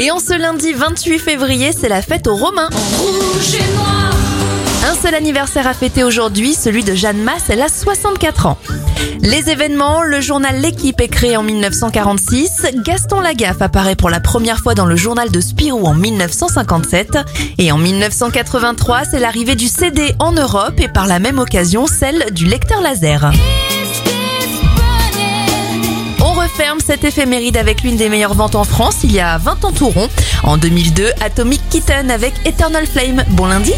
Et en ce lundi 28 février, c'est la fête aux Romains. Rouge et noir. Un seul anniversaire à fêter aujourd'hui, celui de Jeanne Masse, elle a 64 ans. Les événements, le journal L'équipe est créé en 1946, Gaston Lagaffe apparaît pour la première fois dans le journal de Spirou en 1957 et en 1983, c'est l'arrivée du CD en Europe et par la même occasion celle du lecteur laser. Referme cette éphéméride avec l'une des meilleures ventes en France il y a 20 ans tout rond. En 2002, Atomic Kitten avec Eternal Flame. Bon lundi